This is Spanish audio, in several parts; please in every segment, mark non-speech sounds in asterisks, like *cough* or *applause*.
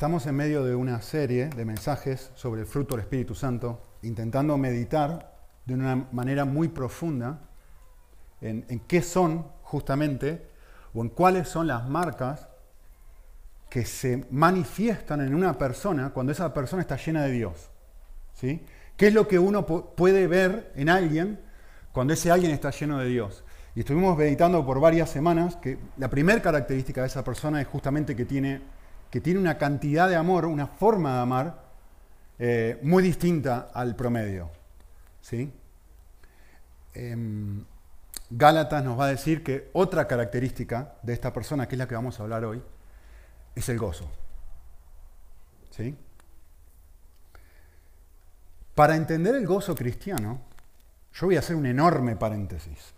Estamos en medio de una serie de mensajes sobre el fruto del Espíritu Santo, intentando meditar de una manera muy profunda en, qué son justamente o en cuáles son las marcas que se manifiestan en una persona cuando esa persona está llena de Dios. ¿sí? ¿Qué es lo que uno puede ver en alguien cuando ese alguien está lleno de Dios? Y estuvimos meditando por varias semanas que la primera característica de esa persona es justamente que tiene, que tiene una cantidad de amor, una forma de amar eh, muy distinta al promedio. ¿sí? Em, Gálatas nos va a decir que otra característica de esta persona, que es la que vamos a hablar hoy, es el gozo. ¿Sí? Para entender el gozo cristiano, yo voy a hacer un enorme paréntesis.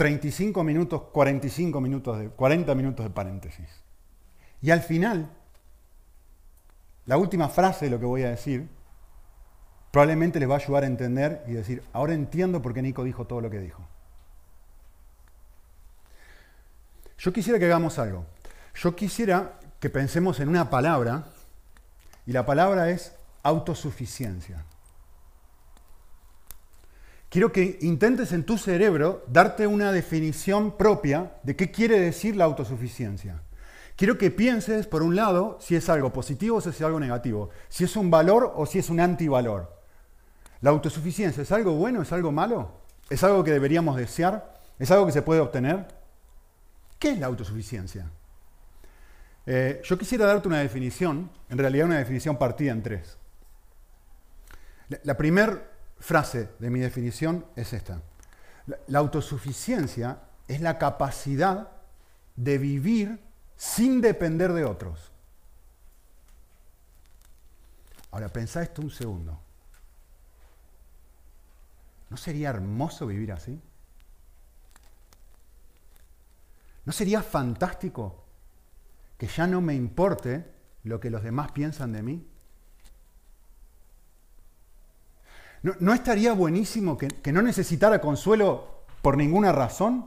35 minutos, 45 minutos, de, 40 minutos de paréntesis. Y al final, la última frase de lo que voy a decir, probablemente les va a ayudar a entender y decir, ahora entiendo por qué Nico dijo todo lo que dijo. Yo quisiera que hagamos algo. Yo quisiera que pensemos en una palabra, y la palabra es autosuficiencia. Quiero que intentes en tu cerebro darte una definición propia de qué quiere decir la autosuficiencia. Quiero que pienses, por un lado, si es algo positivo o si es algo negativo, si es un valor o si es un antivalor. ¿La autosuficiencia es algo bueno, es algo malo? ¿Es algo que deberíamos desear? ¿Es algo que se puede obtener? ¿Qué es la autosuficiencia? Eh, yo quisiera darte una definición, en realidad una definición partida en tres. La, la primera frase de mi definición es esta. La, autosuficiencia es la capacidad de vivir sin depender de otros. Ahora, pensá esto un segundo. ¿No sería hermoso vivir así? ¿No sería fantástico que ya no me importe lo que los demás piensan de mí? ¿No, estaría buenísimo que, que no necesitara consuelo por ninguna razón?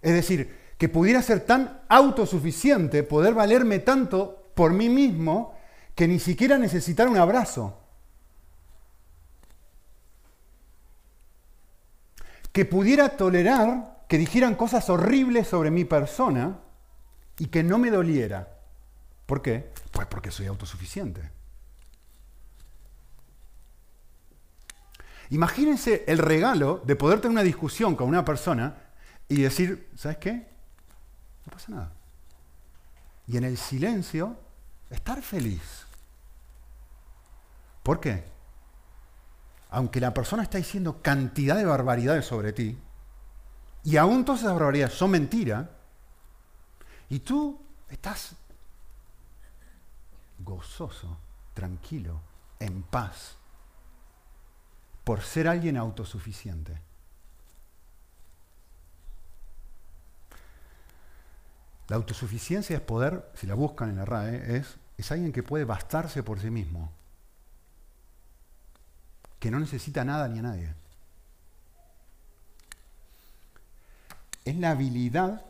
Es decir, que pudiera ser tan autosuficiente, poder valerme tanto por mí mismo, que ni siquiera necesitara un abrazo. Que pudiera tolerar que dijeran cosas horribles sobre mi persona y que no me doliera. ¿Por qué? Pues porque soy autosuficiente. Imagínense el regalo de poder tener una discusión con una persona y decir, ¿sabes qué? No pasa nada. Y en el silencio, estar feliz. ¿Por qué? Aunque la persona está diciendo cantidad de barbaridades sobre ti, y aún todas esas barbaridades son mentiras, y tú estás gozoso, tranquilo, en paz por ser alguien autosuficiente. La autosuficiencia es poder, si la buscan en la RAE, es, es alguien que puede bastarse por sí mismo, que no necesita nada ni a nadie. Es la habilidad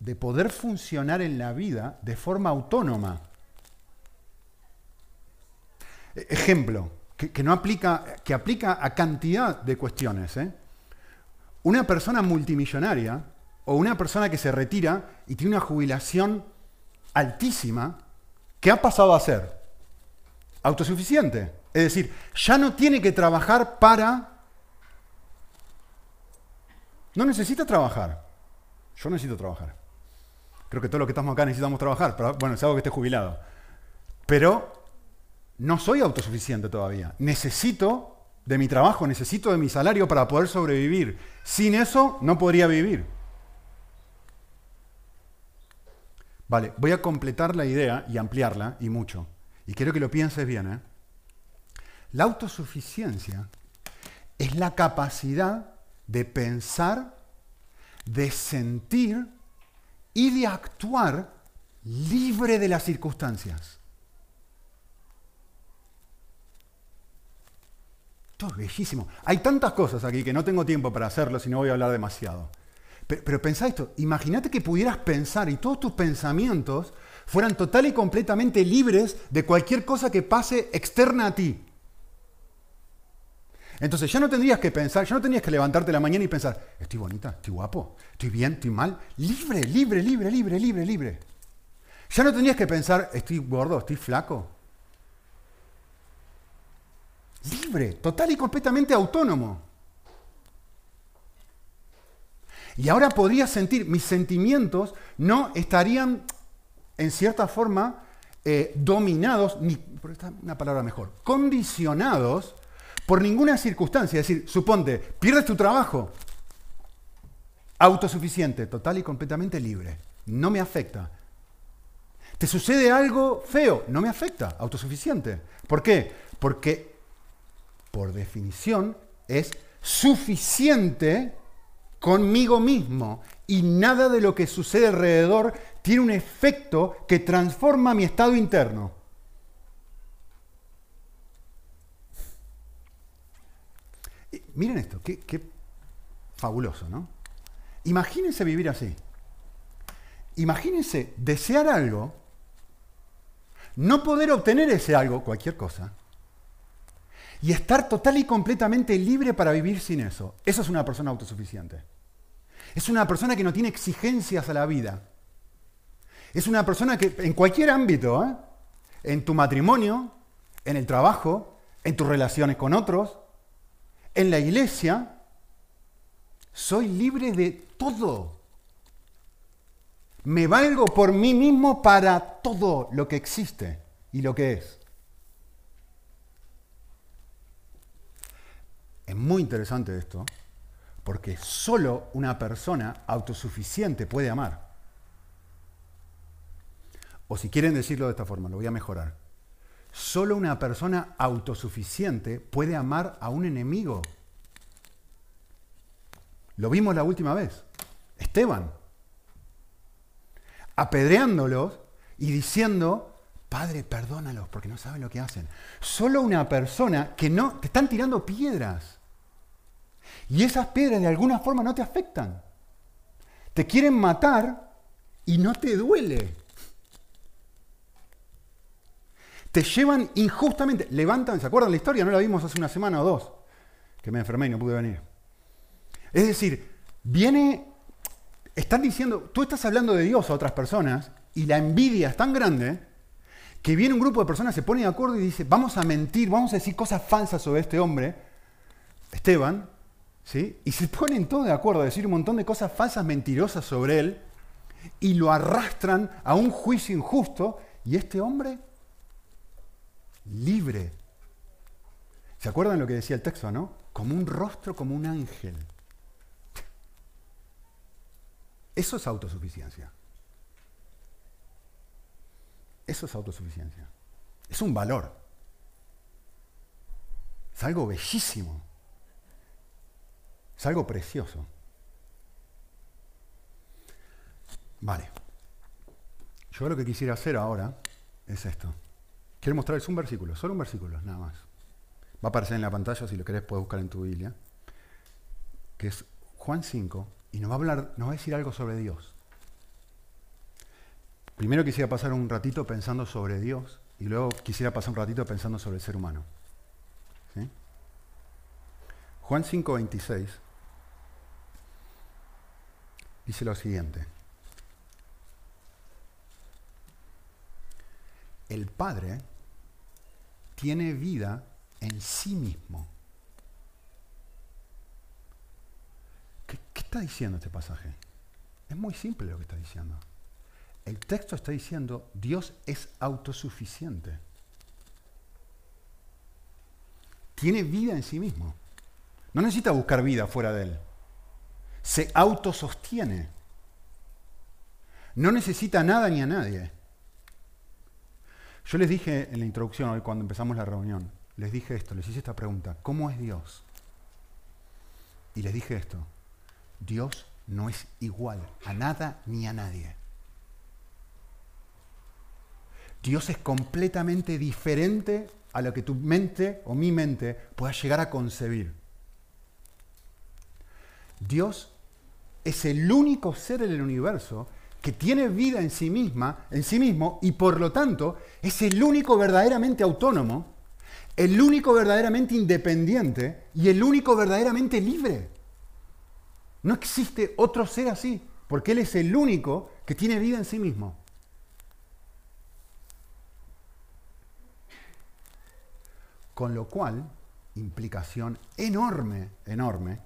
de poder funcionar en la vida de forma autónoma. E-, ejemplo, que, no aplica, que aplica a cantidad de cuestiones. ¿eh? Una persona multimillonaria o una persona que se retira y tiene una jubilación altísima, ¿qué ha pasado a ser? Autosuficiente. Es decir, ya no tiene que trabajar para... No necesita trabajar. Yo necesito trabajar. Creo que todos los que estamos acá necesitamos trabajar, pero bueno, es algo que esté jubilado. Pero no soy autosuficiente todavía. Necesito de mi trabajo, necesito de mi salario para poder sobrevivir. Sin eso no podría vivir. Vale, voy a completar la idea y ampliarla y mucho. Y quiero que lo pienses bien. ¿eh? La autosuficiencia es la capacidad de pensar, de sentir y de actuar libre de las circunstancias. Esto es bellísimo. Hay tantas cosas aquí que no tengo tiempo para hacerlo si no voy a hablar demasiado. Pero, pero pensá esto, imagínate que pudieras pensar y todos tus pensamientos fueran total y completamente libres de cualquier cosa que pase externa a ti. Entonces ya no tendrías que pensar, ya no tendrías que levantarte la mañana y pensar, estoy bonita, estoy guapo, estoy bien, estoy mal. Libre, libre, libre, libre, libre, libre. Ya no tendrías que pensar, estoy gordo, estoy flaco. Libre, total y completamente autónomo. Y ahora podrías sentir, mis sentimientos no estarían en cierta forma eh, dominados, ni, por una palabra mejor, condicionados por ninguna circunstancia. Es decir, suponte, pierdes tu trabajo, autosuficiente, total y completamente libre, no me afecta. ¿Te sucede algo feo? No me afecta, autosuficiente. ¿Por qué? Porque, por definición, es suficiente conmigo mismo y nada de lo que sucede alrededor tiene un efecto que transforma mi estado interno. miren esto, qué, fabuloso, ¿no? Imagínense vivir así. Imagínense desear algo, no poder obtener ese algo, cualquier cosa, y estar total y completamente libre para vivir sin eso. Eso es una persona autosuficiente. Es una persona que no tiene exigencias a la vida. Es una persona que en cualquier ámbito, ¿eh? en tu matrimonio, en el trabajo, en tus relaciones con otros, en la iglesia, soy libre de todo. Me valgo por mí mismo para todo lo que existe y lo que es. Es muy interesante esto, porque solo una persona autosuficiente puede amar. O si quieren decirlo de esta forma, lo voy a mejorar. Solo una persona autosuficiente puede amar a un enemigo. Lo vimos la última vez. Esteban. Apedreándolos y diciendo, Padre, perdónalos porque no saben lo que hacen. Solo una persona que no, te están tirando piedras. Y esas piedras de alguna forma no te afectan. Te quieren matar y no te duele. Te llevan injustamente, levantan, ¿se acuerdan la historia? No la vimos hace una semana o dos, que me enfermé y no pude venir. Es decir, viene, están diciendo, tú estás hablando de Dios a otras personas y la envidia es tan grande que viene un grupo de personas, se pone de acuerdo y dice, vamos a mentir, vamos a decir cosas falsas sobre este hombre, Esteban, y se ponen todos de acuerdo a decir un montón de cosas falsas, mentirosas sobre él, y lo arrastran a un juicio injusto, y este hombre, libre. ¿Se acuerdan lo que decía el texto, no? Como un rostro, como un ángel. Eso es autosuficiencia. Eso es autosuficiencia. Es un valor. Es algo bellísimo. Es algo precioso. Vale. Yo lo que quisiera hacer ahora es esto. Quiero mostrarles un versículo, solo un versículo, nada más. Va a aparecer en la pantalla, si lo querés puedes buscar en tu Biblia. Que es Juan 5, y nos va a hablar, nos va a decir algo sobre Dios. Primero quisiera pasar un ratito pensando sobre Dios, y luego quisiera pasar un ratito pensando sobre el ser humano. ¿Sí? Juan 5, 26 dice lo siguiente. El Padre tiene vida en sí mismo. ¿Qué, está diciendo este pasaje? Es muy simple lo que está diciendo. El texto está diciendo, Dios es autosuficiente. Tiene vida en sí mismo. No necesita buscar vida fuera de él se autosostiene. No necesita nada ni a nadie. Yo les dije en la introducción, hoy cuando empezamos la reunión, les dije esto, les hice esta pregunta, ¿cómo es Dios? Y les dije esto, Dios no es igual a nada ni a nadie. Dios es completamente diferente a lo que tu mente o mi mente pueda llegar a concebir. Dios es el único ser en el universo que tiene vida en sí misma, en sí mismo, y por lo tanto es el único verdaderamente autónomo, el único verdaderamente independiente y el único verdaderamente libre. No existe otro ser así, porque Él es el único que tiene vida en sí mismo. Con lo cual, implicación enorme, enorme,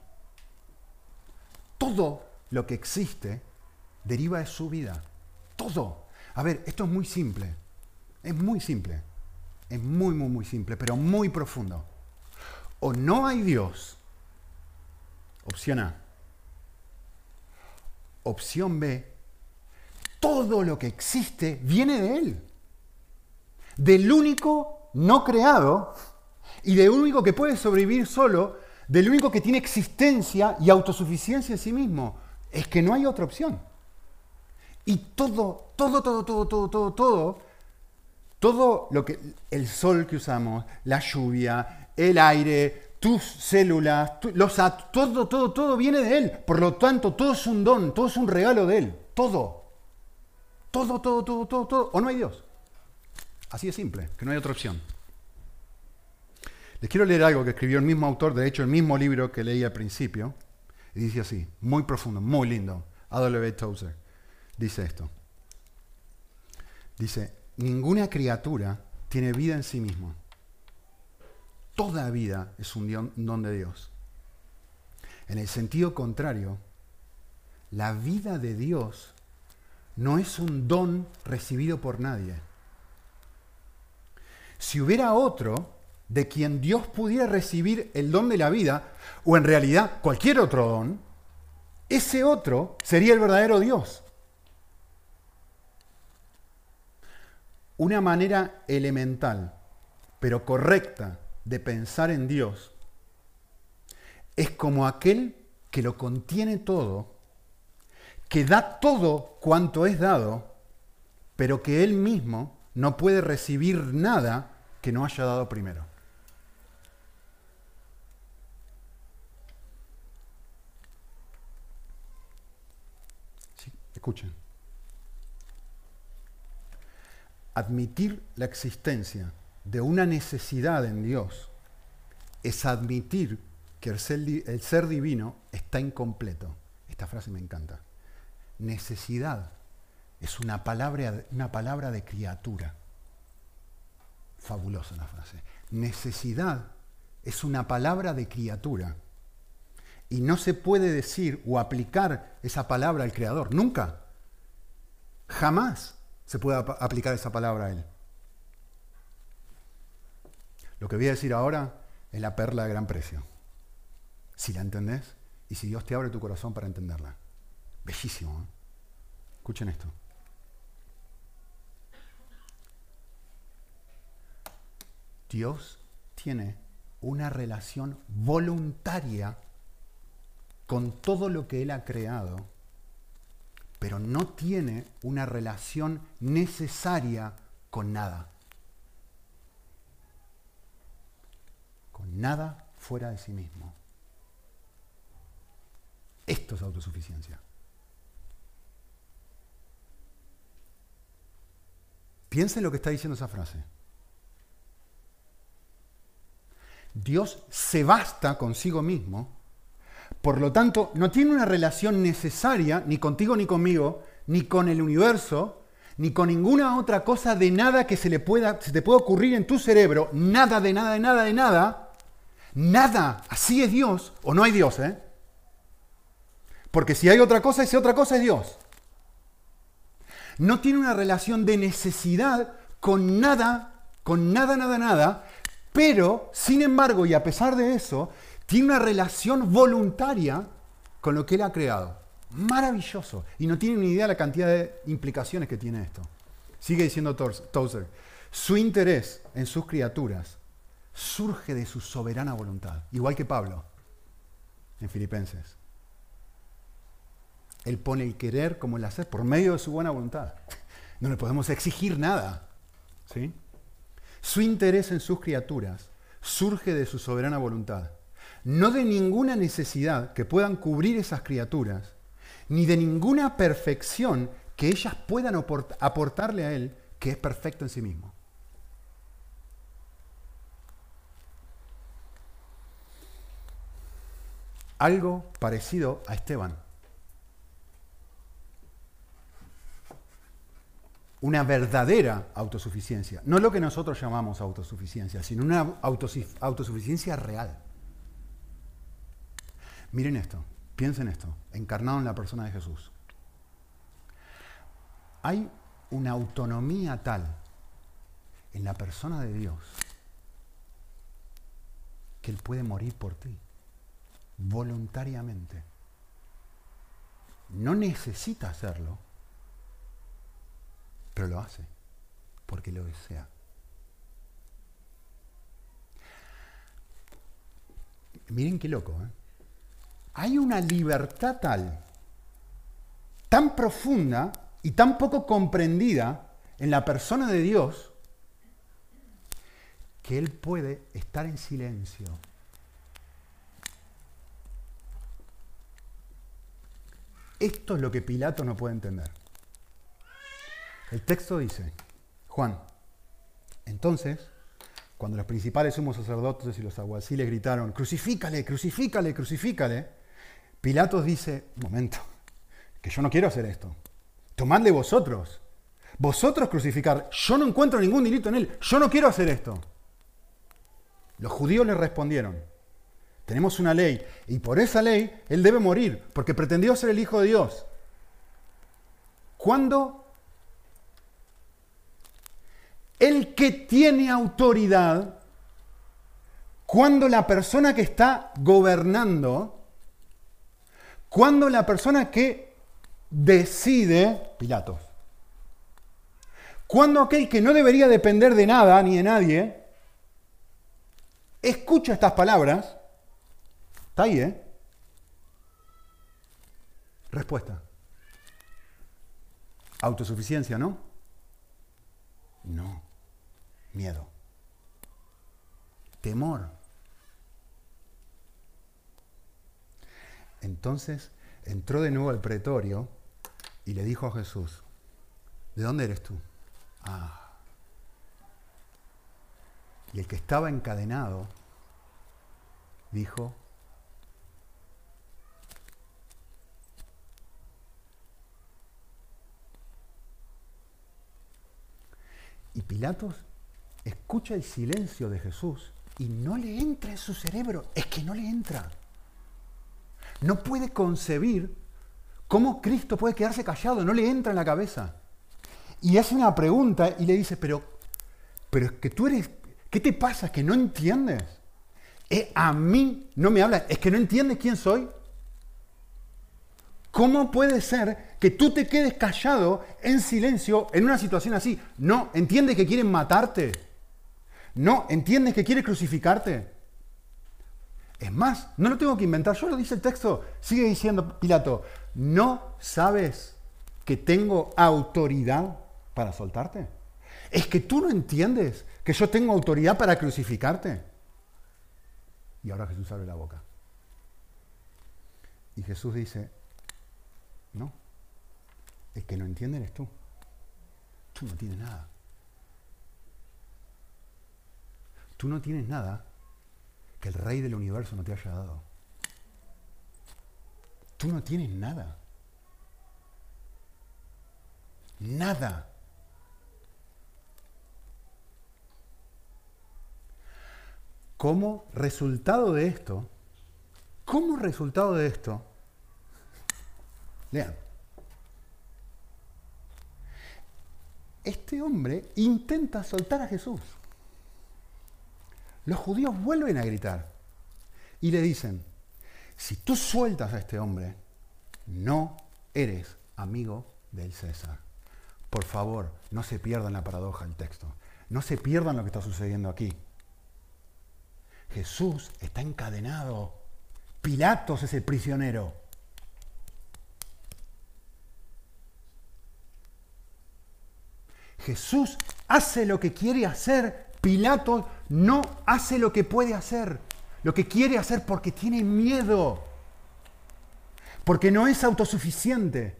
todo lo que existe deriva de su vida. Todo. A ver, esto es muy simple. Es muy simple. Es muy, muy, muy simple, pero muy profundo. O no hay Dios. Opción A. Opción B. Todo lo que existe viene de Él. Del único no creado y del único que puede sobrevivir solo, del único que tiene existencia y autosuficiencia en sí mismo. Es que no hay otra opción. Y todo, todo, todo, todo, todo, todo, todo, todo lo que, el sol que usamos, la lluvia, el aire, tus células, los todo, todo, todo viene de Él. Por lo tanto, todo es un don, todo es un regalo de Él. Todo. Todo, todo, todo, todo, todo. O no hay Dios. Así de simple, que no hay otra opción. Les quiero leer algo que escribió el mismo autor, de hecho el mismo libro que leí al principio, y dice así, muy profundo, muy lindo, A.W. Tozer, dice esto. Dice, ninguna criatura tiene vida en sí misma. Toda vida es un don de Dios. En el sentido contrario, la vida de Dios no es un don recibido por nadie. Si hubiera otro, de quien Dios pudiera recibir el don de la vida, o en realidad cualquier otro don, ese otro sería el verdadero Dios. Una manera elemental, pero correcta, de pensar en Dios es como aquel que lo contiene todo, que da todo cuanto es dado, pero que él mismo no puede recibir nada que no haya dado primero. Escuchen. Admitir la existencia de una necesidad en Dios es admitir que el ser, divino está incompleto. Esta frase me encanta. Necesidad es una palabra, una palabra de criatura. Fabulosa la frase. Necesidad es una palabra de criatura. Y no se puede decir o aplicar esa palabra al Creador. Nunca. Jamás se puede aplicar esa palabra a Él. Lo que voy a decir ahora es la perla de gran precio. Si la entendés y si Dios te abre tu corazón para entenderla. Bellísimo. ¿eh? Escuchen esto. Dios tiene una relación voluntaria con todo lo que Él ha creado, pero no tiene una relación necesaria con nada. Con nada fuera de sí mismo. Esto es autosuficiencia. Piensen lo que está diciendo esa frase. Dios se basta consigo mismo por lo tanto, no tiene una relación necesaria ni contigo ni conmigo, ni con el universo, ni con ninguna otra cosa de nada que se, le pueda, se te pueda ocurrir en tu cerebro. Nada, de nada, de nada, de nada. Nada. Así es Dios. O no hay Dios, ¿eh? Porque si hay otra cosa, esa otra cosa es Dios. No tiene una relación de necesidad con nada, con nada, nada, nada, pero, sin embargo, y a pesar de eso, tiene una relación voluntaria con lo que Él ha creado. Maravilloso. Y no tiene ni idea de la cantidad de implicaciones que tiene esto. Sigue diciendo Tozer. Su interés en sus criaturas surge de su soberana voluntad. Igual que Pablo en Filipenses. Él pone el querer como el hacer por medio de su buena voluntad. No le podemos exigir nada. ¿sí? Su interés en sus criaturas surge de su soberana voluntad no de ninguna necesidad que puedan cubrir esas criaturas, ni de ninguna perfección que ellas puedan aportarle a Él, que es perfecto en sí mismo. Algo parecido a Esteban. Una verdadera autosuficiencia. No lo que nosotros llamamos autosuficiencia, sino una autosuficiencia real. Miren esto, piensen esto, encarnado en la persona de Jesús. Hay una autonomía tal en la persona de Dios que Él puede morir por ti, voluntariamente. No necesita hacerlo, pero lo hace, porque lo desea. Miren qué loco, ¿eh? Hay una libertad tal, tan profunda, y tan poco comprendida en la persona de Dios que Él puede estar en silencio. Esto es lo que Pilato no puede entender. El texto dice, Juan, entonces, cuando los principales sumos sacerdotes y los aguaciles gritaron, crucifícale, crucifícale, crucifícale, Pilatos dice, un momento, que yo no quiero hacer esto tomadle vosotros. Vosotros crucificar. Yo no encuentro ningún delito en él. Yo no quiero hacer esto. Los judíos le respondieron, tenemos una ley y por esa ley él debe morir porque pretendió ser el Hijo de Dios. ¿Cuándo? El que tiene autoridad, cuando la persona que está gobernando, cuando la persona que decide Pilatos. Cuando aquel que no debería depender de nada ni de nadie, escucha estas palabras, está ahí, ¿eh? Respuesta. Autosuficiencia, ¿no? No. Miedo. Temor. Entonces entró de nuevo al pretorio y le dijo a Jesús, ¿de dónde eres tú? Ah. Y el que estaba encadenado dijo, Y Pilatos escucha el silencio de Jesús y no le entra en su cerebro, es que no le entra. No puede concebir ¿Cómo Cristo puede quedarse callado? No le entra en la cabeza. Y hace una pregunta y le dice, pero, pero es que tú eres, ¿qué te pasa? ¿Es que no entiendes? Eh, a mí no me hablas, es que no entiendes quién soy. ¿Cómo puede ser que tú te quedes callado en silencio en una situación así? No, entiendes que quieren matarte. No, entiendes que quiere crucificarte. Es más, no lo tengo que inventar, yo lo dice el texto. Sigue diciendo Pilato, ¿No sabes que tengo autoridad para soltarte? Es que tú no entiendes que yo tengo autoridad para crucificarte. Y ahora Jesús abre la boca. Y Jesús dice, no, es que no entiendes eres tú. Tú no tienes nada. Tú no tienes nada que el rey del universo no te haya dado. Tú no tienes nada. Nada. Como resultado de esto, como resultado de esto, lean, este hombre intenta soltar a Jesús. Los judíos vuelven a gritar y le dicen, si tú sueltas a este hombre, no eres amigo del César. Por favor, no se pierdan la paradoja del texto. No se pierdan lo que está sucediendo aquí. Jesús está encadenado. Pilatos es el prisionero. Jesús hace lo que quiere hacer. Pilatos no hace lo que puede hacer lo que quiere hacer porque tiene miedo. porque no es autosuficiente.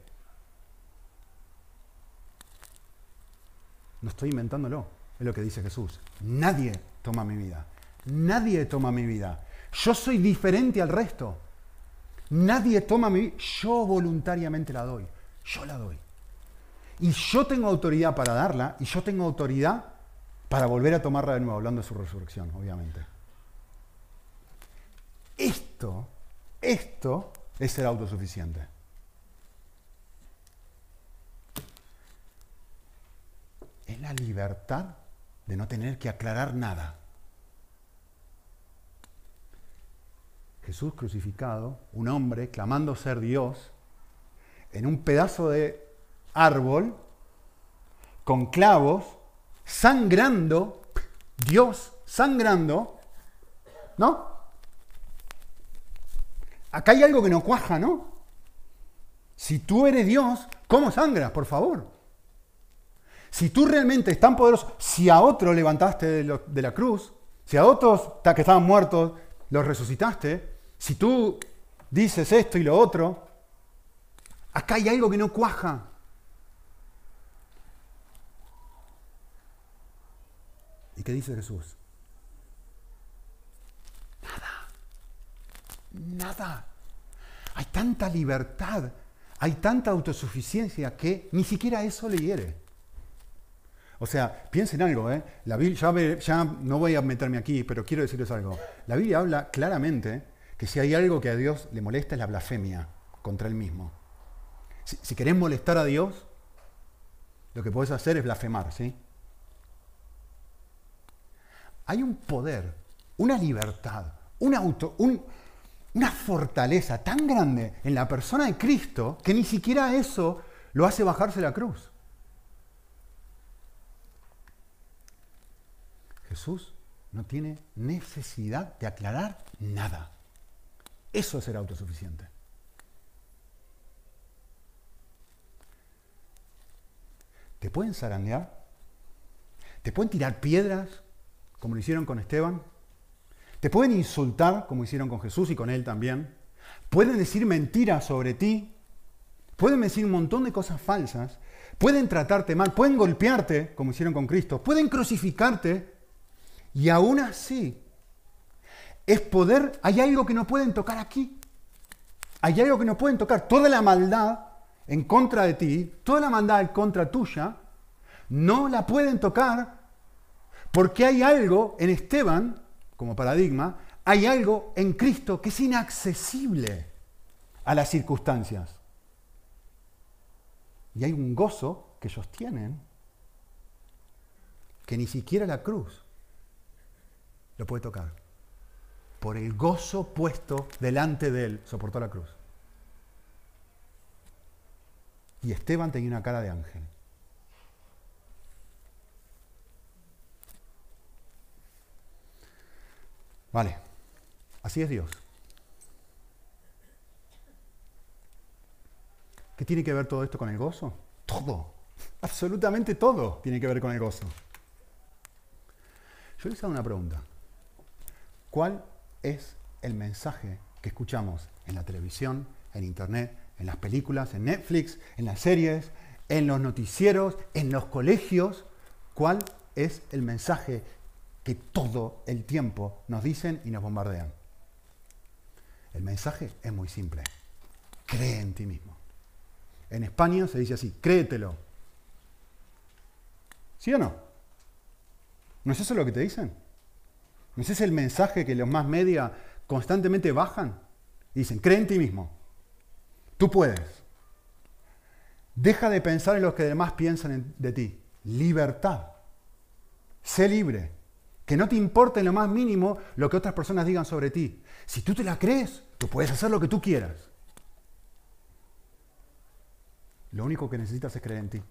No estoy inventándolo, es lo que dice Jesús. Nadie toma mi vida. Nadie toma mi vida. Yo soy diferente al resto. Nadie toma mi vida. Yo voluntariamente la doy. Yo la doy. Y yo tengo autoridad para darla y yo tengo autoridad para volver a tomarla de nuevo, hablando de su resurrección, obviamente. Esto, esto es ser autosuficiente. Es la libertad de no tener que aclarar nada. Jesús crucificado, un hombre clamando ser Dios, en un pedazo de árbol, con clavos, sangrando, Dios sangrando, ¿no? Acá hay algo que no cuaja, ¿no? Si tú eres Dios, ¿cómo sangras, por favor? Si tú realmente es tan poderoso, si a otro levantaste de, de la cruz, si a otros que estaban muertos los resucitaste, si tú dices esto y lo otro, acá hay algo que no cuaja. ¿Y qué dice Jesús? Nada. Nada. Hay tanta libertad, hay tanta autosuficiencia que ni siquiera eso le hiere. O sea, piensen algo, ¿eh? La Biblia, ya, no voy a meterme aquí, pero quiero decirles algo. La Biblia habla claramente que si hay algo que a Dios le molesta es la blasfemia contra él mismo. Si, si querés molestar a Dios, lo que puedes hacer es blasfemar, ¿sí? Hay un poder, una libertad, un auto, una fortaleza tan grande en la persona de Cristo que ni siquiera eso lo hace bajarse la cruz. Jesús no tiene necesidad de aclarar nada. Eso es ser autosuficiente. Te pueden zarandear, te pueden tirar piedras, como lo hicieron con Esteban. Te pueden insultar, como hicieron con Jesús y con él también. Pueden decir mentiras sobre ti. Pueden decir un montón de cosas falsas. Pueden tratarte mal. Pueden golpearte, como hicieron con Cristo. Pueden crucificarte. Y aún así, es poder. Hay algo que no pueden tocar aquí. Hay algo que no pueden tocar. Toda la maldad en contra de ti, toda la maldad en contra tuya, no la pueden tocar porque hay algo en Esteban, como paradigma, hay algo en Cristo que es inaccesible a las circunstancias. Y hay un gozo que ellos tienen que ni siquiera la cruz lo puede tocar. Por el gozo puesto delante de él, soportó la cruz. Y Esteban tenía una cara de ángel. Vale, así es Dios. ¿Qué tiene que ver todo esto con el gozo? Todo, absolutamente todo tiene que ver con el gozo. Yo les hago una pregunta. ¿Cuál es el mensaje que escuchamos en la televisión, en internet, en las películas, en Netflix, en las series, en los noticieros, en los colegios? ¿Cuál es el mensaje que todo el tiempo nos dicen y nos bombardean. El mensaje es muy simple. Cree en ti mismo. En España se dice así, créetelo. ¿Sí o no? ¿No es eso lo que te dicen? ¿No es ese el mensaje que los más media constantemente bajan? Y dicen, cree en ti mismo. Tú puedes. Deja de pensar en lo que demás piensan de ti. Libertad. Sé libre. Que no te importe en lo más mínimo lo que otras personas digan sobre ti. Si tú te la crees, tú puedes hacer lo que tú quieras. Lo único que necesitas es creer en ti.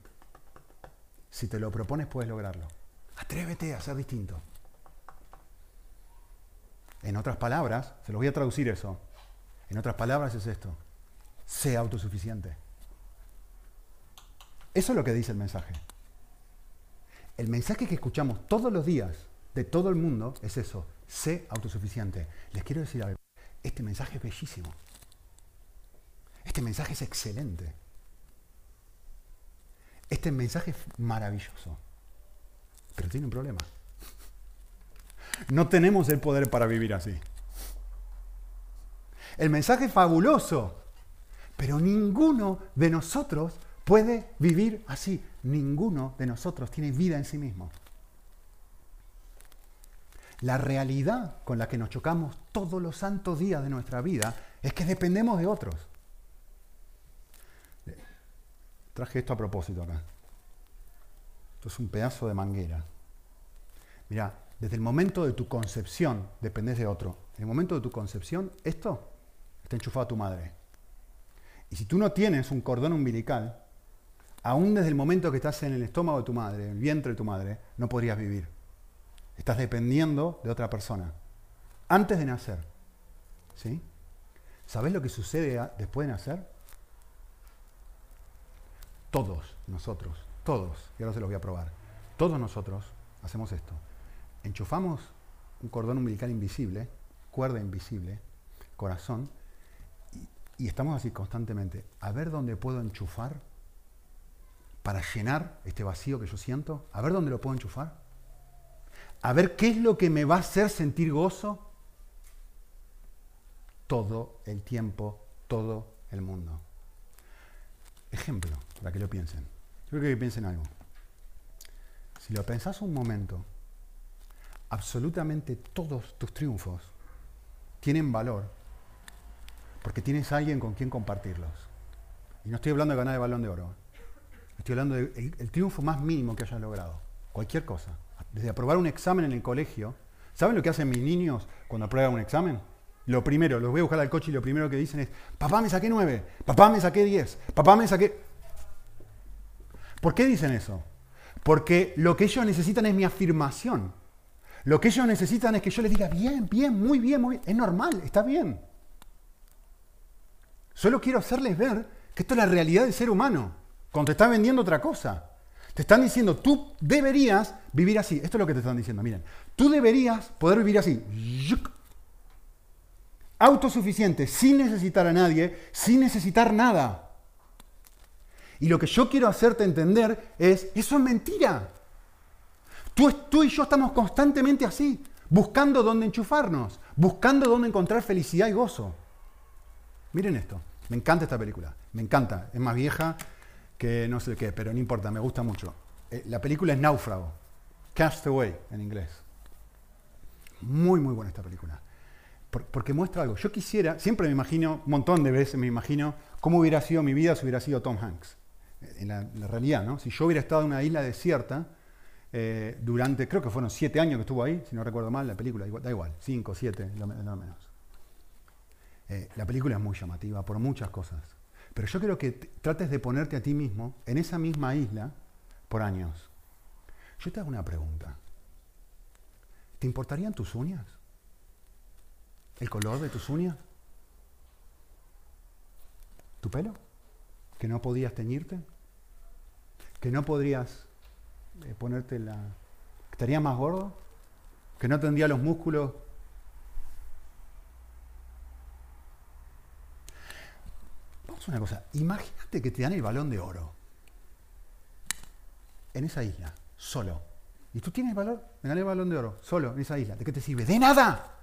Si te lo propones, puedes lograrlo. Atrévete a ser distinto. En otras palabras, se lo voy a traducir eso. En otras palabras es esto. Sé autosuficiente. Eso es lo que dice el mensaje. El mensaje que escuchamos todos los días de todo el mundo es eso, sé autosuficiente. Les quiero decir algo, este mensaje es bellísimo. Este mensaje es excelente. Este mensaje es maravilloso. Pero tiene un problema. No tenemos el poder para vivir así. El mensaje es fabuloso, pero ninguno de nosotros puede vivir así. Ninguno de nosotros tiene vida en sí mismo. La realidad con la que nos chocamos todos los santos días de nuestra vida es que dependemos de otros. Traje esto a propósito acá. Esto es un pedazo de manguera. Mira, desde el momento de tu concepción dependes de otro. En el momento de tu concepción, esto está enchufado a tu madre. Y si tú no tienes un cordón umbilical, aún desde el momento que estás en el estómago de tu madre, en el vientre de tu madre, no podrías vivir. Estás dependiendo de otra persona. Antes de nacer. ¿Sí? ¿Sabes lo que sucede después de nacer? Todos nosotros, todos, y ahora se los voy a probar, todos nosotros hacemos esto. Enchufamos un cordón umbilical invisible, cuerda invisible, corazón, y estamos así constantemente. A ver dónde puedo enchufar para llenar este vacío que yo siento. A ver dónde lo puedo enchufar. A ver qué es lo que me va a hacer sentir gozo todo el tiempo, todo el mundo. Ejemplo, para que lo piensen. Yo creo que piensen algo. Si lo pensás un momento, absolutamente todos tus triunfos tienen valor porque tienes a alguien con quien compartirlos. Y no estoy hablando de ganar el balón de oro. Estoy hablando del el triunfo más mínimo que hayas logrado. Cualquier cosa. Desde aprobar un examen en el colegio. ¿Saben lo que hacen mis niños cuando aprueban un examen? Lo primero, los voy a buscar al coche y lo primero que dicen es, papá me saqué nueve, papá me saqué diez, papá me saqué... ¿Por qué dicen eso? Porque lo que ellos necesitan es mi afirmación. Lo que ellos necesitan es que yo les diga, bien, bien, muy bien, muy bien. Es normal, está bien. Solo quiero hacerles ver que esto es la realidad del ser humano. Cuando te está vendiendo otra cosa. Te están diciendo, tú deberías vivir así. Esto es lo que te están diciendo. Miren, tú deberías poder vivir así. Autosuficiente, sin necesitar a nadie, sin necesitar nada. Y lo que yo quiero hacerte entender es, eso es mentira. Tú, tú y yo estamos constantemente así, buscando dónde enchufarnos, buscando dónde encontrar felicidad y gozo. Miren esto, me encanta esta película, me encanta, es más vieja que no sé qué, pero no importa, me gusta mucho. Eh, la película es Náufrago, Castaway en inglés. Muy, muy buena esta película. porque muestra algo. Yo quisiera, siempre me imagino, un montón de veces me imagino cómo hubiera sido mi vida si hubiera sido Tom Hanks. En la, realidad, ¿no? Si yo hubiera estado en una isla desierta eh, durante, creo que fueron siete años que estuvo ahí, si no recuerdo mal, la película, da igual, cinco, siete, lo, menos. Eh, la película es muy llamativa por muchas cosas. Pero yo quiero que trates de ponerte a ti mismo en esa misma isla por años. Yo te hago una pregunta. ¿Te importarían tus uñas? ¿El color de tus uñas? ¿Tu pelo? ¿Que no podías teñirte? ¿Que no podrías eh, ponerte la... ¿Estarías más gordo? ¿Que no tendría los músculos una cosa, imagínate que te dan el balón de oro en esa isla, solo. Y tú tienes valor, me gané el balón de oro, solo, en esa isla. ¿De qué te sirve? De nada.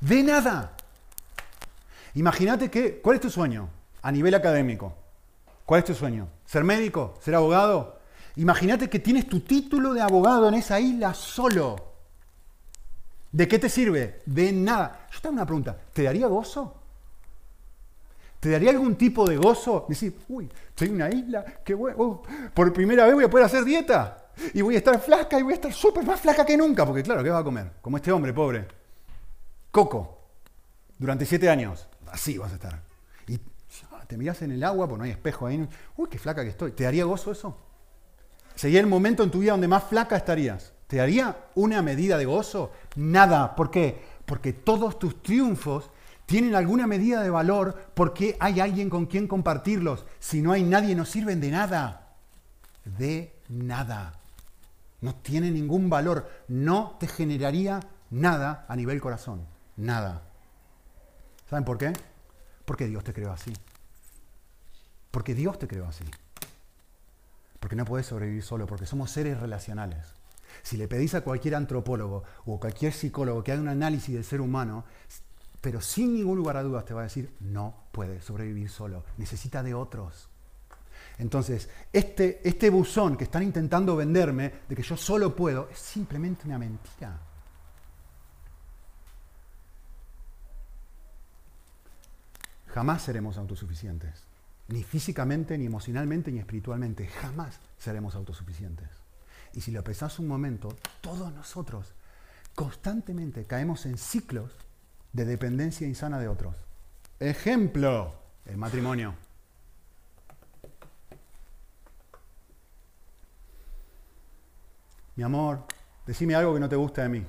De nada. Imagínate que, ¿cuál es tu sueño a nivel académico? ¿Cuál es tu sueño? ¿Ser médico? ¿Ser abogado? Imagínate que tienes tu título de abogado en esa isla solo. ¿De qué te sirve? De nada. Yo te hago una pregunta. ¿Te daría gozo? ¿Te daría algún tipo de gozo? Decir, uy, en una isla, qué bueno, oh, por primera vez voy a poder hacer dieta. Y voy a estar flaca y voy a estar súper más flaca que nunca, porque claro, ¿qué vas a comer? Como este hombre pobre. Coco. Durante siete años. Así vas a estar. Y te miras en el agua, porque no hay espejo ahí. Uy, qué flaca que estoy. ¿Te daría gozo eso? Sería el momento en tu vida donde más flaca estarías. ¿Te daría una medida de gozo? Nada. ¿Por qué? Porque todos tus triunfos tienen alguna medida de valor porque hay alguien con quien compartirlos. Si no hay nadie, no sirven de nada. De nada. No tiene ningún valor. No te generaría nada a nivel corazón. Nada. ¿Saben por qué? Porque Dios te creó así. Porque Dios te creó así. Porque no puedes sobrevivir solo, porque somos seres relacionales. Si le pedís a cualquier antropólogo o cualquier psicólogo que haga un análisis del ser humano, pero sin ningún lugar a dudas te va a decir, no puede sobrevivir solo, necesita de otros. Entonces, este, este buzón que están intentando venderme de que yo solo puedo es simplemente una mentira. Jamás seremos autosuficientes. Ni físicamente, ni emocionalmente, ni espiritualmente. Jamás seremos autosuficientes. Y si lo pensás un momento, todos nosotros constantemente caemos en ciclos de dependencia insana de otros. Ejemplo, el matrimonio. Mi amor, decime algo que no te gusta de mí.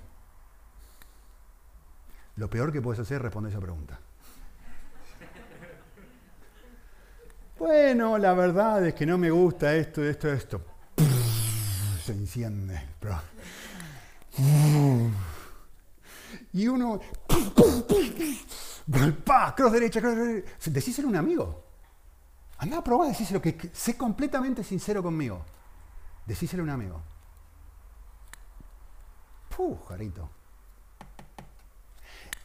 Lo peor que puedes hacer es responder esa pregunta. Bueno, la verdad es que no me gusta esto, esto, esto. Se enciende. Y uno. ¡Pah! Cross derecha, cross derecha. Decíselo a un amigo. Anda a probar, decíselo que, sé completamente sincero conmigo. Decíselo a un amigo. Puh, jarito.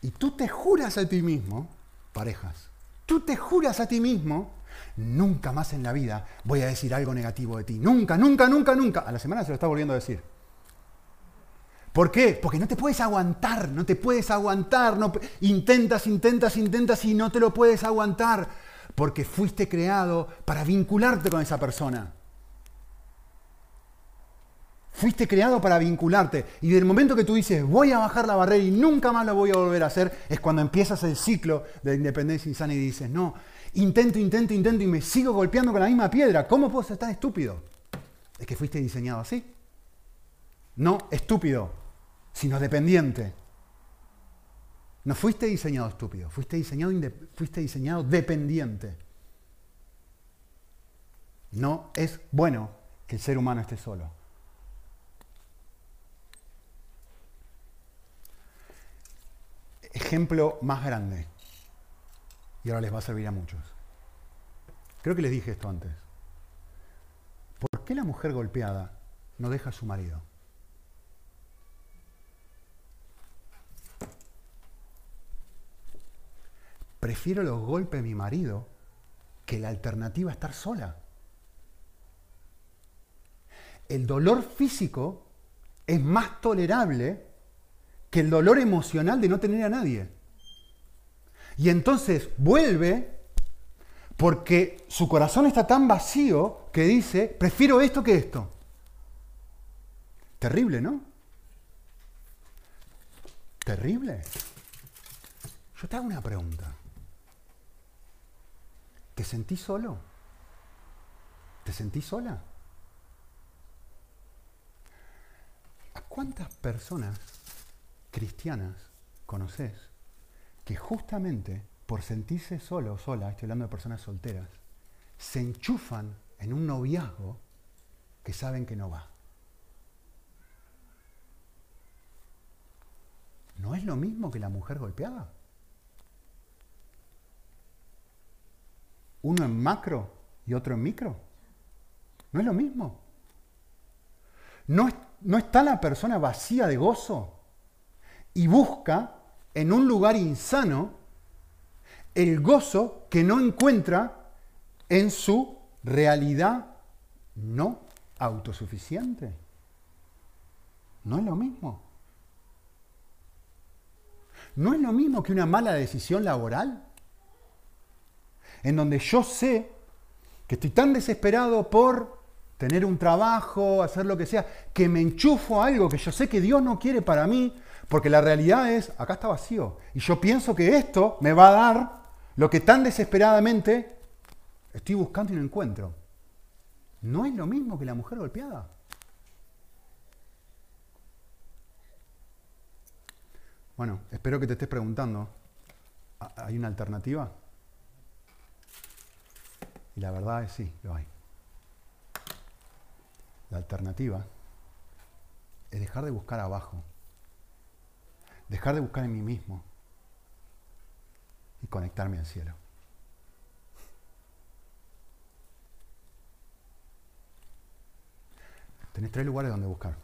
Y tú te juras a ti mismo, parejas, tú te juras a ti mismo Nunca más en la vida voy a decir algo negativo de ti. Nunca, nunca, nunca, nunca. A la semana se lo está volviendo a decir. ¿Por qué? Porque no te puedes aguantar, no te puedes aguantar. Intentas, intentas, intentas y no te lo puedes aguantar. Porque fuiste creado para vincularte con esa persona. Fuiste creado para vincularte. Y del momento que tú dices, voy a bajar la barrera y nunca más lo voy a volver a hacer, es cuando empiezas el ciclo de independencia insana y dices, no, Intento, intento, intento y me sigo golpeando con la misma piedra. ¿Cómo puedo ser tan estúpido? Es que fuiste diseñado así. No estúpido, sino dependiente. No fuiste diseñado estúpido, fuiste diseñado, fuiste diseñado dependiente. No es bueno que el ser humano esté solo. Ejemplo más grande y ahora les va a servir a muchos. Creo que les dije esto antes. ¿Por qué la mujer golpeada no deja a su marido? Prefiero los golpes de mi marido que la alternativa a estar sola. El dolor físico es más tolerable que el dolor emocional de no tener a nadie. Y entonces vuelve porque su corazón está tan vacío que dice, prefiero esto que esto. Terrible, ¿no? Terrible. Yo te hago una pregunta. ¿Te sentís solo? ¿Te sentís sola? ¿A cuántas personas cristianas conoces que justamente por sentirse solo o sola, estoy hablando de personas solteras, se enchufan en un noviazgo que saben que no va. ¿No es lo mismo que la mujer golpeada? Uno en macro y otro en micro. ¿No es lo mismo? ¿No, no está la persona vacía de gozo y busca en un lugar insano el gozo que no encuentra en su realidad no autosuficiente. No es lo mismo. No es lo mismo que una mala decisión laboral, en donde yo sé que estoy tan desesperado por tener un trabajo, hacer lo que sea, que me enchufo a algo que yo sé que Dios no quiere para mí, porque la realidad es, acá está vacío. Y yo pienso que esto me va a dar lo que tan desesperadamente estoy buscando y no encuentro. No es lo mismo que la mujer golpeada. Bueno, espero que te estés preguntando, ¿hay una alternativa? Y la verdad es sí, lo hay. La alternativa es dejar de buscar abajo, dejar de buscar en mí mismo y conectarme al cielo. Tenés tres lugares donde buscar.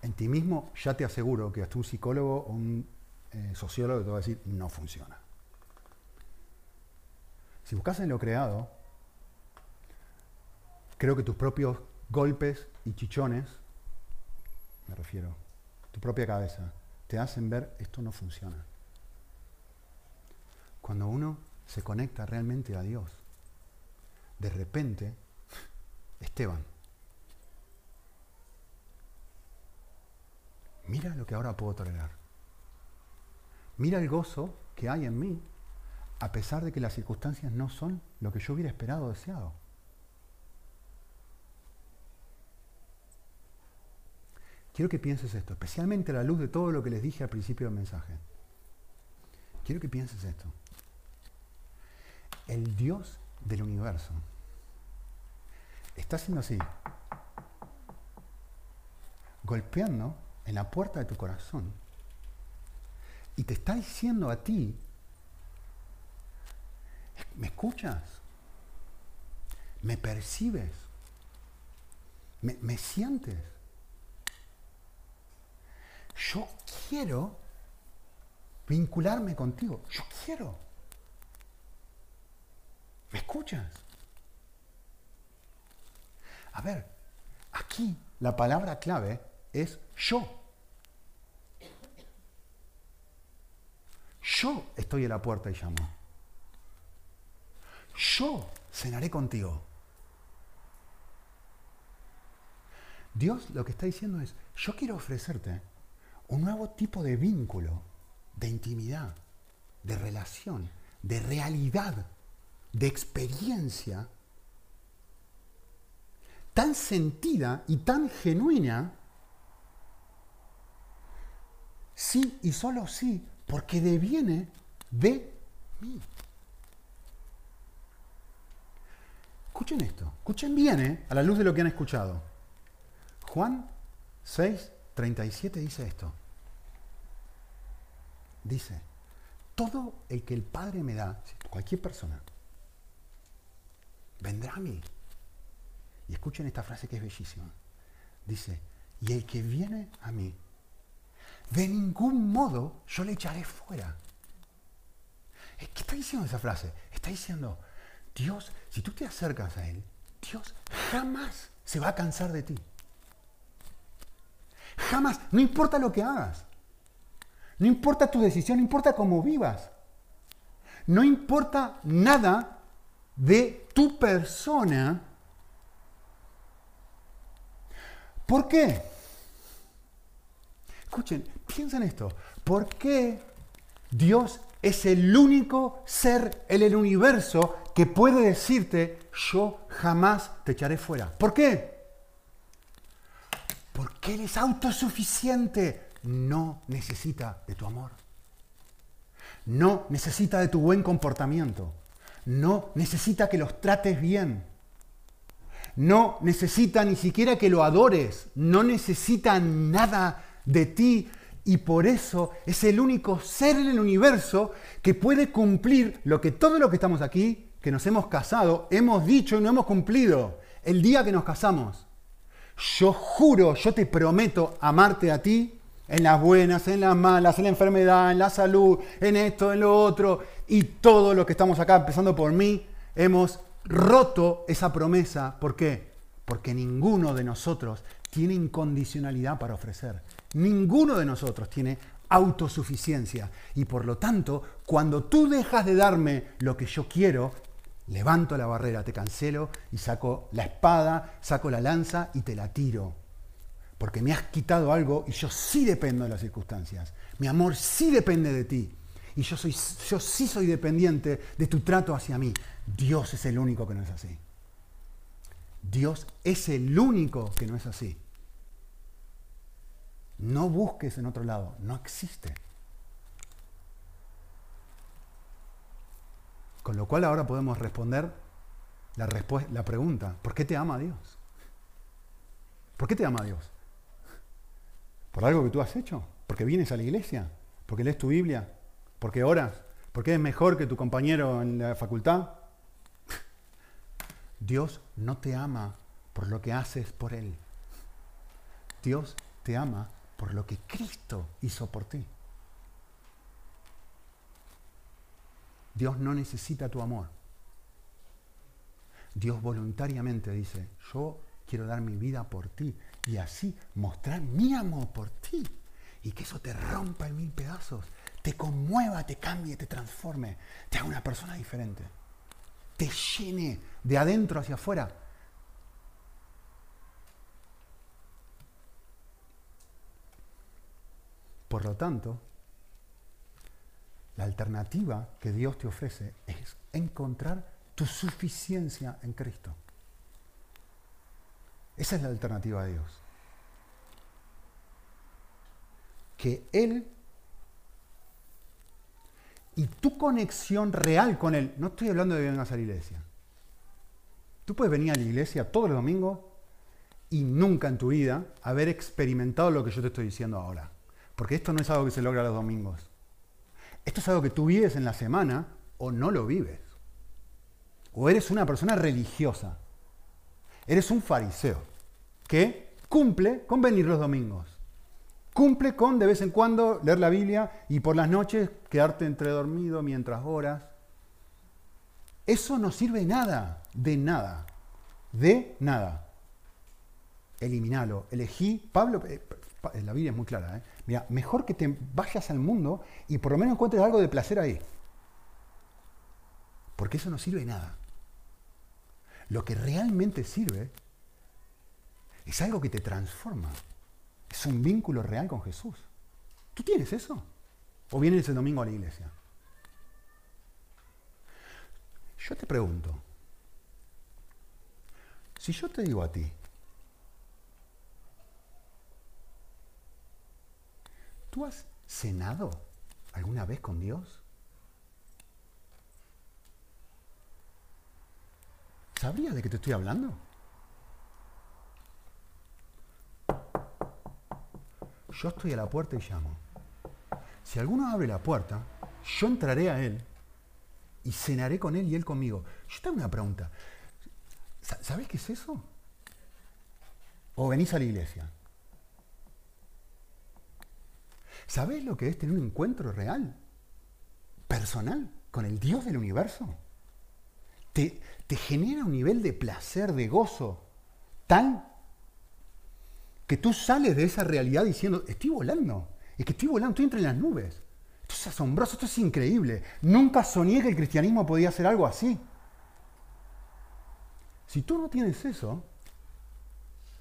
En ti mismo ya te aseguro que hasta un psicólogo o un eh, sociólogo te va a decir no funciona. Si buscas en lo creado, creo que tus propios golpes y chichones, me refiero, tu propia cabeza, te hacen ver esto no funciona. Cuando uno se conecta realmente a Dios, de repente, Esteban, mira lo que ahora puedo tolerar. Mira el gozo que hay en mí, a pesar de que las circunstancias no son lo que yo hubiera esperado o deseado. Quiero que pienses esto, especialmente a la luz de todo lo que les dije al principio del mensaje. Quiero que pienses esto. El Dios del universo está haciendo así, golpeando en la puerta de tu corazón y te está diciendo a ti, ¿me escuchas? ¿Me percibes? ¿Me, me sientes? Yo quiero vincularme contigo. Yo quiero. ¿Me escuchas? A ver, aquí la palabra clave es yo. Yo estoy en la puerta y llamo. Yo cenaré contigo. Dios lo que está diciendo es, yo quiero ofrecerte un nuevo tipo de vínculo, de intimidad, de relación, de realidad, de experiencia tan sentida y tan genuina, sí y solo sí, porque deviene de mí. Escuchen esto, escuchen bien ¿eh? a la luz de lo que han escuchado. Juan 6, 37 dice esto. Dice, todo el que el Padre me da, cualquier persona, vendrá a mí. Y escuchen esta frase que es bellísima. Dice, y el que viene a mí, de ningún modo yo le echaré fuera. ¿Qué está diciendo esa frase? Está diciendo, Dios, si tú te acercas a Él, Dios jamás se va a cansar de ti. Jamás, no importa lo que hagas. No importa tu decisión, no importa cómo vivas. No importa nada de tu persona. ¿Por qué? Escuchen, piensen esto. ¿Por qué Dios es el único ser en el universo que puede decirte, yo jamás te echaré fuera? ¿Por qué? Porque Él es autosuficiente. No necesita de tu amor. No necesita de tu buen comportamiento. No necesita que los trates bien. No necesita ni siquiera que lo adores. No necesita nada de ti. Y por eso es el único ser en el universo que puede cumplir lo que todos los que estamos aquí, que nos hemos casado, hemos dicho y no hemos cumplido. El día que nos casamos yo juro, yo te prometo amarte a ti en las buenas, en las malas, en la enfermedad, en la salud, en esto, en lo otro, y todo lo que estamos acá, empezando por mí, hemos roto esa promesa. ¿Por qué? Porque ninguno de nosotros tiene incondicionalidad para ofrecer. Ninguno de nosotros tiene autosuficiencia. Y por lo tanto, cuando tú dejas de darme lo que yo quiero, levanto la barrera, te cancelo y saco la espada, saco la lanza y te la tiro. Porque me has quitado algo y yo sí dependo de las circunstancias. Mi amor sí depende de ti. Y yo, soy, yo sí soy dependiente de tu trato hacia mí. Dios es el único que no es así. Dios es el único que no es así. No busques en otro lado, no existe. Con lo cual ahora podemos responder la, la pregunta, ¿por qué te ama Dios? ¿Por qué te ama Dios? ¿Por algo que tú has hecho? ¿Porque vienes a la iglesia? ¿Porque lees tu Biblia? ¿Porque oras? ¿Porque eres mejor que tu compañero en la facultad? Dios no te ama por lo que haces por Él. Dios te ama por lo que Cristo hizo por ti. Dios no necesita tu amor. Dios voluntariamente dice, yo quiero dar mi vida por ti y así mostrar mi amor por ti. Y que eso te rompa en mil pedazos, te conmueva, te cambie, te transforme, te haga una persona diferente, te llene de adentro hacia afuera. Por lo tanto, la alternativa que Dios te ofrece es encontrar tu suficiencia en Cristo. Esa es la alternativa de Dios. Que Él y tu conexión real con Él, no estoy hablando de que vengas a la iglesia. Tú puedes venir a la iglesia todos los domingos y nunca en tu vida haber experimentado lo que yo te estoy diciendo ahora. Porque esto no es algo que se logra los domingos. Esto es algo que tú vives en la semana o no lo vives. O eres una persona religiosa. Eres un fariseo que cumple con venir los domingos. Cumple con de vez en cuando leer la Biblia y por las noches quedarte entre dormido mientras oras. Eso no sirve nada, de nada, de nada. Eliminalo. Elegí, Pablo, eh, la Biblia es muy clara, ¿eh? Mira, mejor que te vayas al mundo y por lo menos encuentres algo de placer ahí. Porque eso no sirve de nada. Lo que realmente sirve es algo que te transforma. Es un vínculo real con Jesús. ¿Tú tienes eso? ¿O vienes el domingo a la iglesia? Yo te pregunto, si yo te digo a ti, ¿Tú has cenado alguna vez con Dios? ¿Sabrías de qué te estoy hablando? Yo estoy a la puerta y llamo. Si alguno abre la puerta, yo entraré a él y cenaré con él y él conmigo. Yo tengo una pregunta. ¿Sabes qué es eso? ¿O venís a la iglesia? ¿Sabes lo que es tener un encuentro real, personal, con el Dios del universo? Te, te genera un nivel de placer, de gozo, tal que tú sales de esa realidad diciendo, estoy volando, es que estoy volando, estoy entre las nubes. Esto es asombroso, esto es increíble. Nunca soñé que el cristianismo podía hacer algo así. Si tú no tienes eso,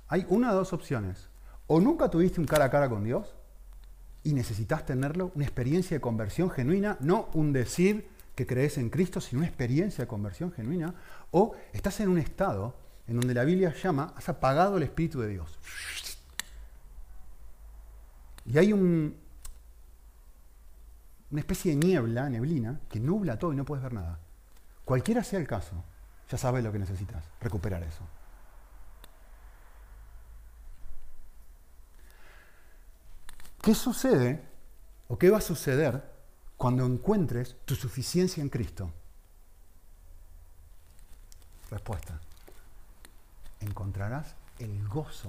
hay una de dos opciones. O nunca tuviste un cara a cara con Dios, y necesitas tenerlo, una experiencia de conversión genuina, no un decir que crees en Cristo, sino una experiencia de conversión genuina, o estás en un estado en donde la Biblia llama, has apagado el Espíritu de Dios. Y hay un, una especie de niebla, neblina, que nubla todo y no puedes ver nada. Cualquiera sea el caso, ya sabes lo que necesitas, recuperar eso. ¿Qué sucede o qué va a suceder cuando encuentres tu suficiencia en Cristo? Respuesta. Encontrarás el gozo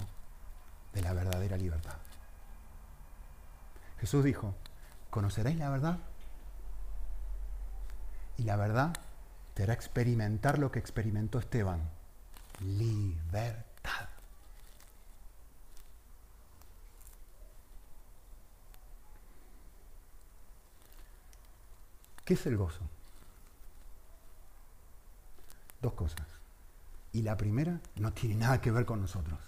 de la verdadera libertad. Jesús dijo, conoceréis la verdad y la verdad te hará experimentar lo que experimentó Esteban, libertad. ¿Qué es el gozo? Dos cosas. Y la primera no tiene nada que ver con nosotros.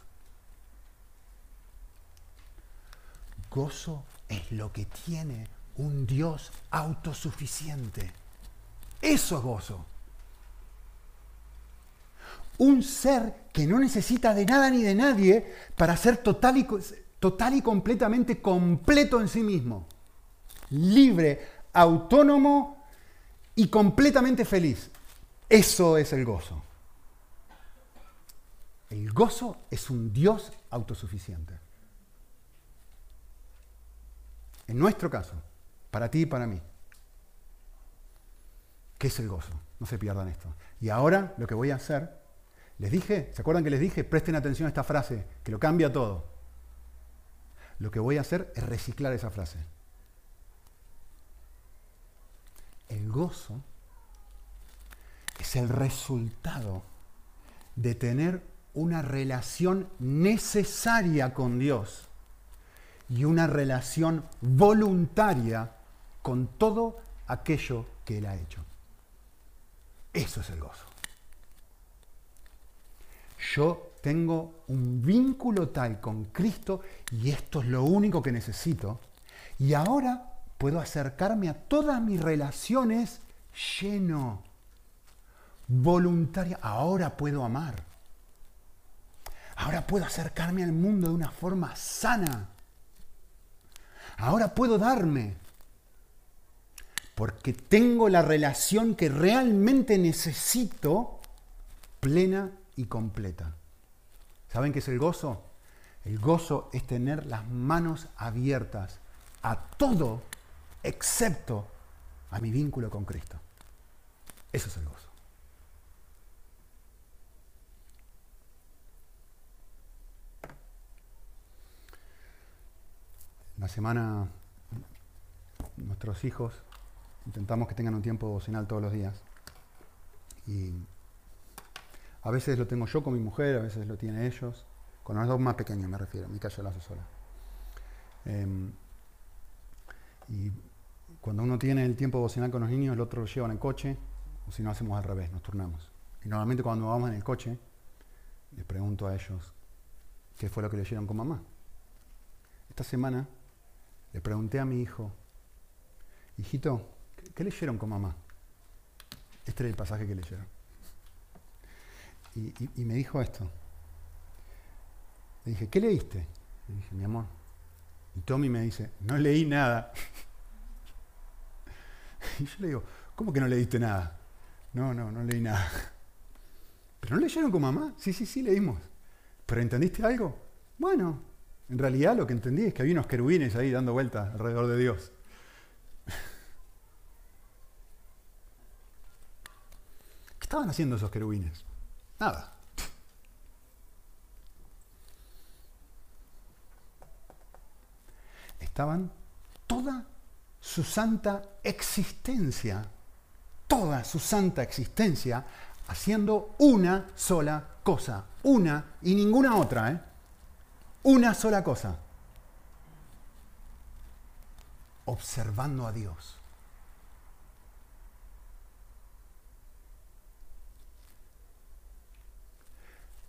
Gozo es lo que tiene un Dios autosuficiente. Eso es gozo. Un ser que no necesita de nada ni de nadie para ser total y, completamente completo en sí mismo. Libre, autónomo y completamente feliz. Eso es el gozo. El gozo es un Dios autosuficiente. En nuestro caso, para ti y para mí. ¿Qué es el gozo? No se pierdan esto. Y ahora lo que voy a hacer Les dije, ¿se acuerdan que les dije? Presten atención a esta frase, que lo cambia todo. Lo que voy a hacer es reciclar esa frase. El gozo es el resultado de tener una relación necesaria con Dios y una relación voluntaria con todo aquello que Él ha hecho. Eso es el gozo. Yo tengo un vínculo tal con Cristo y esto es lo único que necesito. Y ahora puedo acercarme a todas mis relaciones lleno, voluntaria. Ahora puedo amar. Ahora puedo acercarme al mundo de una forma sana. Ahora puedo darme. Porque tengo la relación que realmente necesito plena y completa. ¿Saben qué es el gozo? El gozo es tener las manos abiertas a todo excepto a mi vínculo con Cristo. Eso es el gozo. La semana nuestros hijos intentamos que tengan un tiempo devocional todos los días. Y a veces lo tengo yo con mi mujer, a veces lo tienen ellos. Con los dos más pequeños me refiero, mi calle la hace sola. Em, y cuando uno tiene el tiempo devocional con los niños, el otro lo lleva en el coche, o si no hacemos al revés, nos turnamos. Y normalmente cuando vamos en el coche, les pregunto a ellos qué fue lo que leyeron con mamá. Esta semana le pregunté a mi hijo, hijito, ¿qué leyeron con mamá? Este era el pasaje que leyeron. Y, me dijo esto. Le dije, ¿qué leíste? Le dije, mi amor. Y Tommy me dice, no leí nada. *laughs* y yo le digo, ¿cómo que no leíste nada? No, no, no leí nada. ¿Pero no leyeron con mamá? Sí, sí, sí, leímos. ¿Pero entendiste algo? Bueno, en realidad lo que entendí es que había unos querubines ahí dando vueltas alrededor de Dios. ¿Qué estaban haciendo esos querubines? Nada. Estaban toda su santa existencia, toda su santa existencia, haciendo una sola cosa, una y ninguna otra, ¿eh? Una sola cosa. Observando a Dios.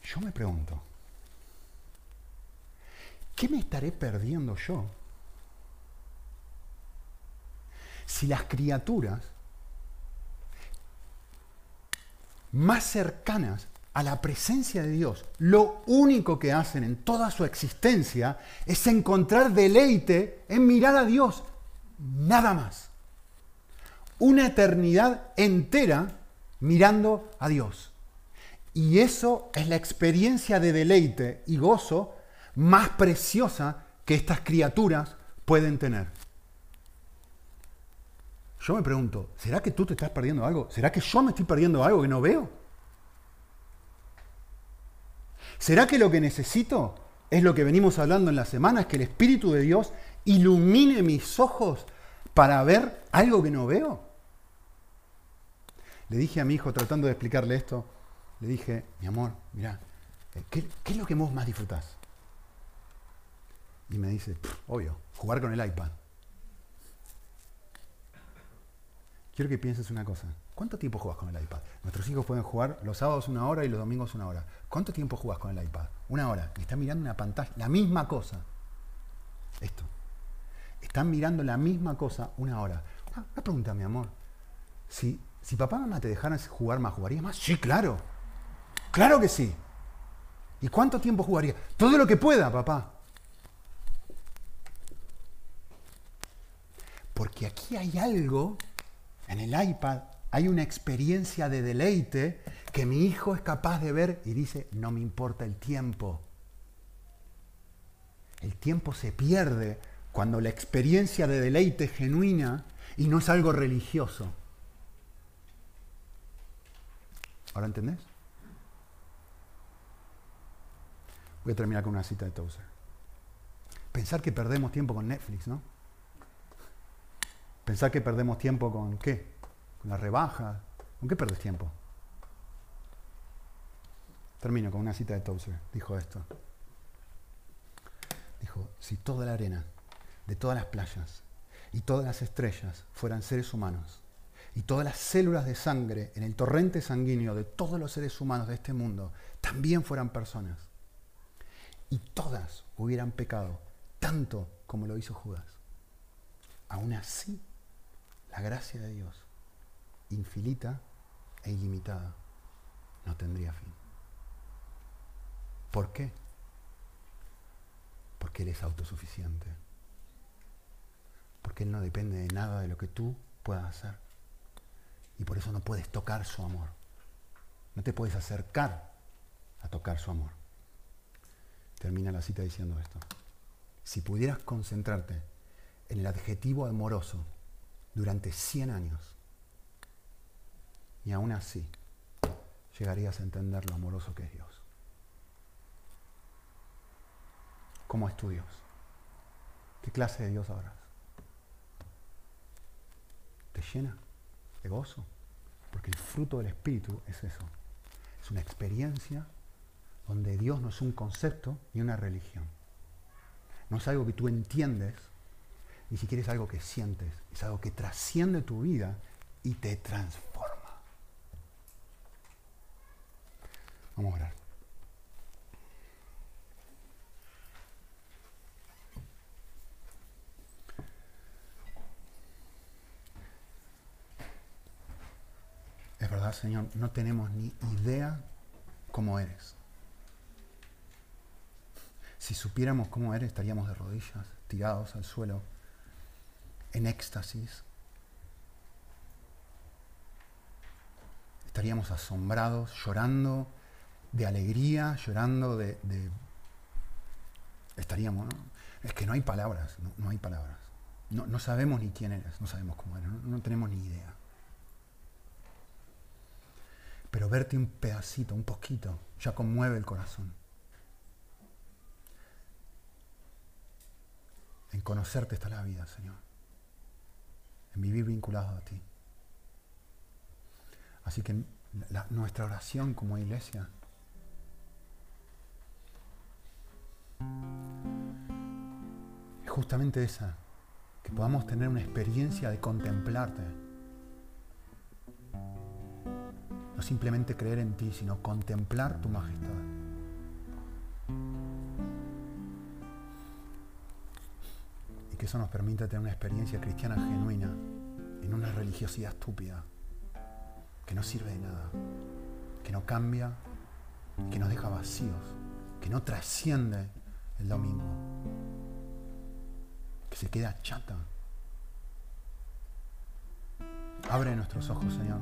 Yo me pregunto, ¿qué me estaré perdiendo yo si las criaturas más cercanas a la presencia de Dios, lo único que hacen en toda su existencia es encontrar deleite en mirar a Dios, nada más. Una eternidad entera mirando a Dios. Y eso es la experiencia de deleite y gozo más preciosa que estas criaturas pueden tener. Yo me pregunto, ¿será que tú te estás perdiendo algo? ¿Será que yo me estoy perdiendo algo que no veo? ¿Será que lo que necesito es lo que venimos hablando en la semana, es que el Espíritu de Dios ilumine mis ojos para ver algo que no veo? Le dije a mi hijo, tratando de explicarle esto, le dije, mi amor, mira, ¿qué, es lo que vos más disfrutás? Y me dice, obvio, jugar con el iPad. Quiero que pienses una cosa. ¿Cuánto tiempo jugas con el iPad? Nuestros hijos pueden jugar los sábados una hora y los domingos una hora. ¿Cuánto tiempo jugas con el iPad? Una hora. Y están mirando una pantalla, la misma cosa. Esto. Están mirando la misma cosa una hora. Una, pregunta, mi amor. Si, si papá y mamá te dejaran jugar más, ¿jugarías más? Sí, claro. Claro que sí. ¿Y cuánto tiempo jugaría? Todo lo que pueda, papá. Porque aquí hay algo en el iPad hay una experiencia de deleite que mi hijo es capaz de ver y dice, no me importa el tiempo. El tiempo se pierde cuando la experiencia de deleite es genuina y no es algo religioso. ¿Ahora entendés? Voy a terminar con una cita de Tozer. Pensar que perdemos tiempo con Netflix, ¿no? Pensar que perdemos tiempo con qué? Con la rebaja. ¿Con qué perdes tiempo? Termino con una cita de Tozer. Dijo esto. Dijo, si toda la arena de todas las playas y todas las estrellas fueran seres humanos, y todas las células de sangre en el torrente sanguíneo de todos los seres humanos de este mundo también fueran personas, y todas hubieran pecado tanto como lo hizo Judas, aún así la gracia de Dios, infinita e ilimitada, no tendría fin. ¿Por qué? Porque Él es autosuficiente. Porque Él no depende de nada de lo que tú puedas hacer. Y por eso no puedes tocar su amor. No te puedes acercar a tocar su amor. Termina la cita diciendo esto. Si pudieras concentrarte en el adjetivo amoroso durante 100 años, y aún así llegarías a entender lo amoroso que es Dios. ¿Cómo es tu Dios? ¿Qué clase de Dios habrás? ¿Te llena de gozo? Porque el fruto del Espíritu es eso. Es una experiencia donde Dios no es un concepto ni una religión. No es algo que tú entiendes, ni siquiera es algo que sientes. Es algo que trasciende tu vida y te transforma. Vamos a orar. Es verdad, Señor, no tenemos ni idea cómo eres. Si supiéramos cómo eres, estaríamos de rodillas, tirados al suelo, en éxtasis. Estaríamos asombrados, llorando de alegría, llorando de... Estaríamos, ¿no? Es que no hay palabras, no, hay palabras. No, sabemos ni quién eres, no sabemos cómo eres, no tenemos ni idea. Pero verte un pedacito, un poquito, ya conmueve el corazón. En conocerte está la vida, Señor. En vivir vinculado a ti. Así que nuestra oración como iglesia es justamente esa, que podamos tener una experiencia de contemplarte No simplemente creer en ti, sino contemplar tu majestad. Que eso nos permita tener una experiencia cristiana genuina en una religiosidad estúpida, que no sirve de nada, que no cambia, que nos deja vacíos, que no trasciende el domingo, que se queda chata. Abre nuestros ojos, Señor.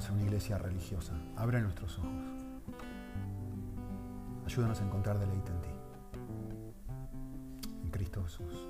Ser una iglesia religiosa. Abre nuestros ojos. Ayúdanos a encontrar deleite en ti. En Cristo Jesús.